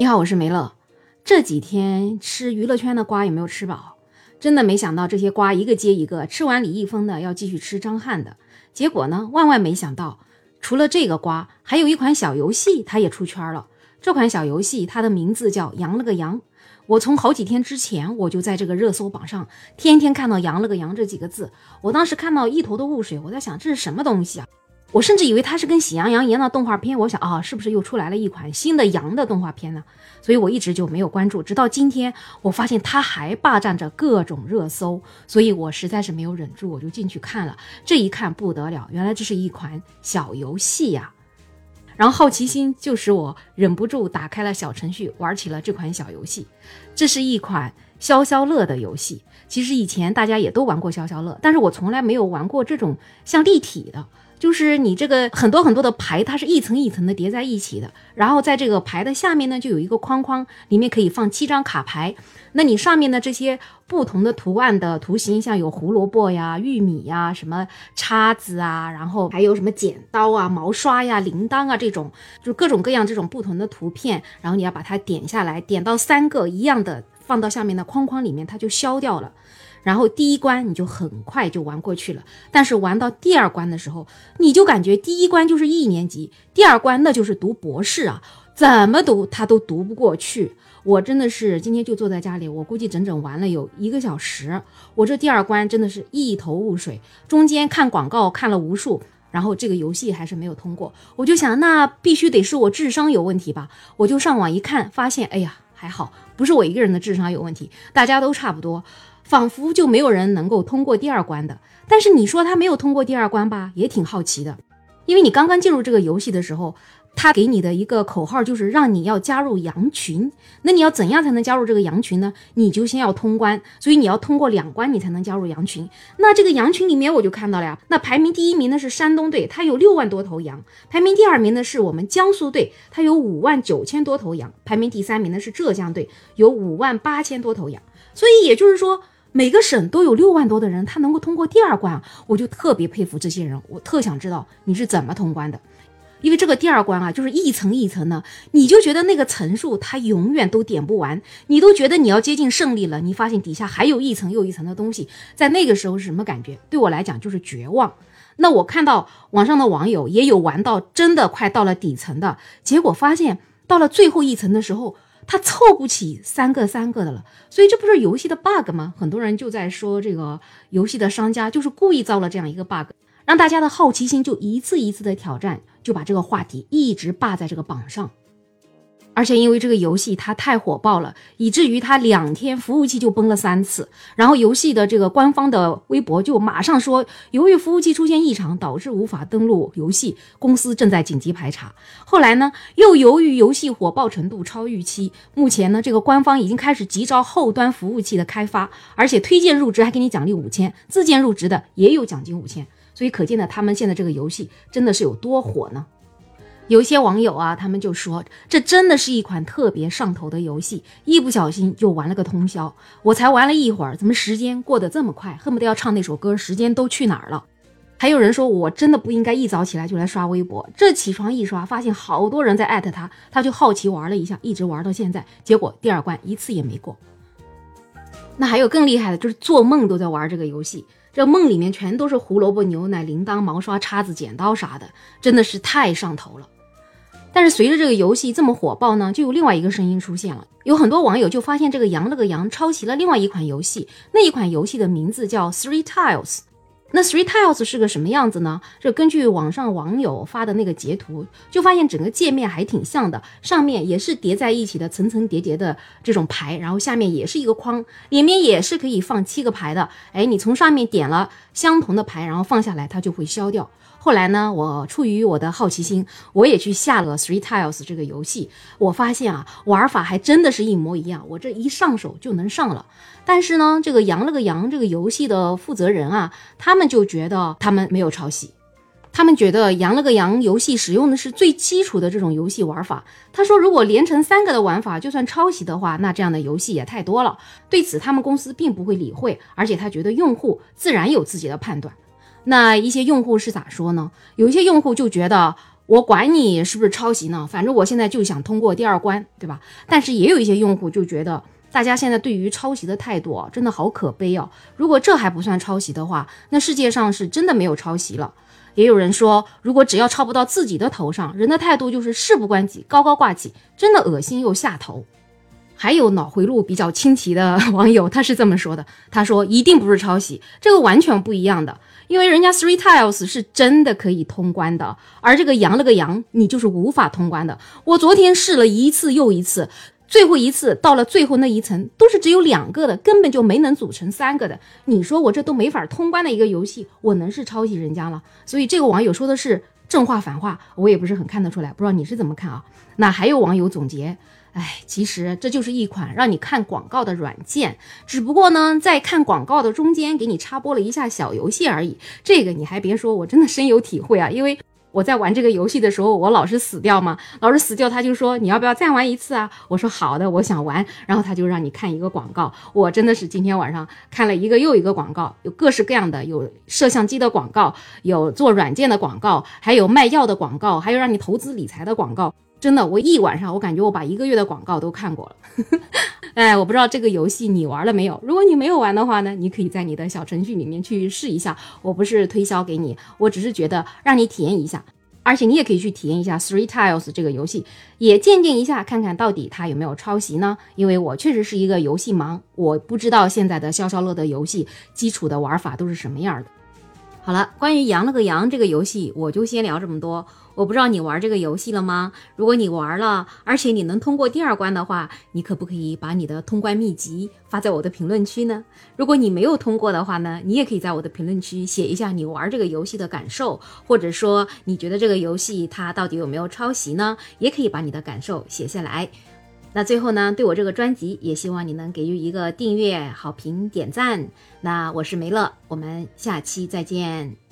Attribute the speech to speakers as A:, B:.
A: 你好，我是梅乐。这几天吃娱乐圈的瓜有没有吃饱？真的没想到这些瓜一个接一个，吃完李易峰的要继续吃张翰的。结果呢，万万没想到，除了这个瓜，还有一款小游戏它也出圈了。这款小游戏它的名字叫“羊了个羊”。我从好几天之前我就在这个热搜榜上天天看到“羊了个羊”这几个字，我当时看到一头的雾水，我在想这是什么东西啊？我甚至以为它是跟《喜羊羊》一样的动画片，我想啊，是不是又出来了一款新的羊的动画片呢？所以我一直就没有关注，直到今天，我发现它还霸占着各种热搜，所以我实在是没有忍住，我就进去看了。这一看不得了，原来这是一款小游戏呀！然后好奇心就使我忍不住打开了小程序，玩起了这款小游戏。这是一款消消乐的游戏。其实以前大家也都玩过消消乐，但是我从来没有玩过这种像立体的。就是你这个很多很多的牌，它是一层一层的叠在一起的，然后在这个牌的下面呢，就有一个框框，里面可以放七张卡牌。那你上面的这些不同的图案的图形，像有胡萝卜呀、玉米呀、什么叉子啊，然后还有什么剪刀啊、毛刷呀、铃铛啊这种，就各种各样这种不同的图片，然后你要把它点下来，点到三个一样的放到下面的框框里面，它就消掉了。然后第一关你就很快就玩过去了，但是玩到第二关的时候，你就感觉第一关就是一年级，第二关那就是读博士啊，怎么读他都读不过去。我真的是今天就坐在家里，我估计整整玩了有一个小时。我这第二关真的是一头雾水，中间看广告看了无数，然后这个游戏还是没有通过。我就想，那必须得是我智商有问题吧？我就上网一看，发现，哎呀，还好不是我一个人的智商有问题，大家都差不多。仿佛就没有人能够通过第二关的，但是你说他没有通过第二关吧，也挺好奇的，因为你刚刚进入这个游戏的时候，他给你的一个口号就是让你要加入羊群。那你要怎样才能加入这个羊群呢？你就先要通关，所以你要通过两关你才能加入羊群。那这个羊群里面我就看到了呀，那排名第一名的是山东队，它有六万多头羊；排名第二名的是我们江苏队，它有五万九千多头羊；排名第三名的是浙江队，有五万八千多头羊。所以也就是说。每个省都有六万多的人，他能够通过第二关，我就特别佩服这些人。我特想知道你是怎么通关的，因为这个第二关啊，就是一层一层的，你就觉得那个层数它永远都点不完，你都觉得你要接近胜利了，你发现底下还有一层又一层的东西，在那个时候是什么感觉？对我来讲就是绝望。那我看到网上的网友也有玩到真的快到了底层的结果，发现到了最后一层的时候。他凑不起三个三个的了，所以这不是游戏的 bug 吗？很多人就在说这个游戏的商家就是故意造了这样一个 bug，让大家的好奇心就一次一次的挑战，就把这个话题一直霸在这个榜上。而且因为这个游戏它太火爆了，以至于它两天服务器就崩了三次。然后游戏的这个官方的微博就马上说，由于服务器出现异常，导致无法登录游戏，公司正在紧急排查。后来呢，又由于游戏火爆程度超预期，目前呢，这个官方已经开始急招后端服务器的开发，而且推荐入职还给你奖励五千，自荐入职的也有奖金五千。所以可见呢，他们现在这个游戏真的是有多火呢？有一些网友啊，他们就说这真的是一款特别上头的游戏，一不小心就玩了个通宵。我才玩了一会儿，怎么时间过得这么快，恨不得要唱那首歌《时间都去哪儿了》。还有人说我真的不应该一早起来就来刷微博，这起床一刷，发现好多人在艾特他，他就好奇玩了一下，一直玩到现在，结果第二关一次也没过。那还有更厉害的，就是做梦都在玩这个游戏。这梦里面全都是胡萝卜、牛奶、铃铛、毛刷、叉子、剪刀啥的，真的是太上头了。但是随着这个游戏这么火爆呢，就有另外一个声音出现了。有很多网友就发现这个羊了个羊抄袭了另外一款游戏，那一款游戏的名字叫 Three Tiles。那 Three Tiles 是个什么样子呢？这根据网上网友发的那个截图，就发现整个界面还挺像的，上面也是叠在一起的层层叠叠的这种牌，然后下面也是一个框，里面也是可以放七个牌的。哎，你从上面点了相同的牌，然后放下来，它就会消掉。后来呢，我出于我的好奇心，我也去下了 Three Tiles 这个游戏。我发现啊，玩法还真的是一模一样，我这一上手就能上了。但是呢，这个羊了个羊这个游戏的负责人啊，他们就觉得他们没有抄袭，他们觉得羊了个羊游戏使用的是最基础的这种游戏玩法。他说，如果连成三个的玩法就算抄袭的话，那这样的游戏也太多了。对此，他们公司并不会理会，而且他觉得用户自然有自己的判断。那一些用户是咋说呢？有一些用户就觉得我管你是不是抄袭呢，反正我现在就想通过第二关，对吧？但是也有一些用户就觉得，大家现在对于抄袭的态度真的好可悲哦。如果这还不算抄袭的话，那世界上是真的没有抄袭了。也有人说，如果只要抄不到自己的头上，人的态度就是事不关己，高高挂起，真的恶心又下头。还有脑回路比较清奇的网友，他是这么说的：“他说一定不是抄袭，这个完全不一样的，因为人家 Three Tiles 是真的可以通关的，而这个羊了个羊，你就是无法通关的。我昨天试了一次又一次，最后一次到了最后那一层都是只有两个的，根本就没能组成三个的。你说我这都没法通关的一个游戏，我能是抄袭人家了？所以这个网友说的是正话反话，我也不是很看得出来，不知道你是怎么看啊？那还有网友总结。”哎，其实这就是一款让你看广告的软件，只不过呢，在看广告的中间给你插播了一下小游戏而已。这个你还别说，我真的深有体会啊！因为我在玩这个游戏的时候，我老是死掉嘛，老是死掉，他就说你要不要再玩一次啊？我说好的，我想玩。然后他就让你看一个广告，我真的是今天晚上看了一个又一个广告，有各式各样的，有摄像机的广告，有做软件的广告，还有卖药的广告，还有让你投资理财的广告。真的，我一晚上，我感觉我把一个月的广告都看过了。哎，我不知道这个游戏你玩了没有？如果你没有玩的话呢，你可以在你的小程序里面去试一下。我不是推销给你，我只是觉得让你体验一下，而且你也可以去体验一下 Three Tiles 这个游戏，也鉴定一下，看看到底它有没有抄袭呢？因为我确实是一个游戏盲，我不知道现在的消消乐的游戏基础的玩法都是什么样的。好了，关于羊了个羊这个游戏，我就先聊这么多。我不知道你玩这个游戏了吗？如果你玩了，而且你能通过第二关的话，你可不可以把你的通关秘籍发在我的评论区呢？如果你没有通过的话呢，你也可以在我的评论区写一下你玩这个游戏的感受，或者说你觉得这个游戏它到底有没有抄袭呢？也可以把你的感受写下来。那最后呢，对我这个专辑也希望你能给予一个订阅、好评、点赞。那我是梅乐，我们下期再见。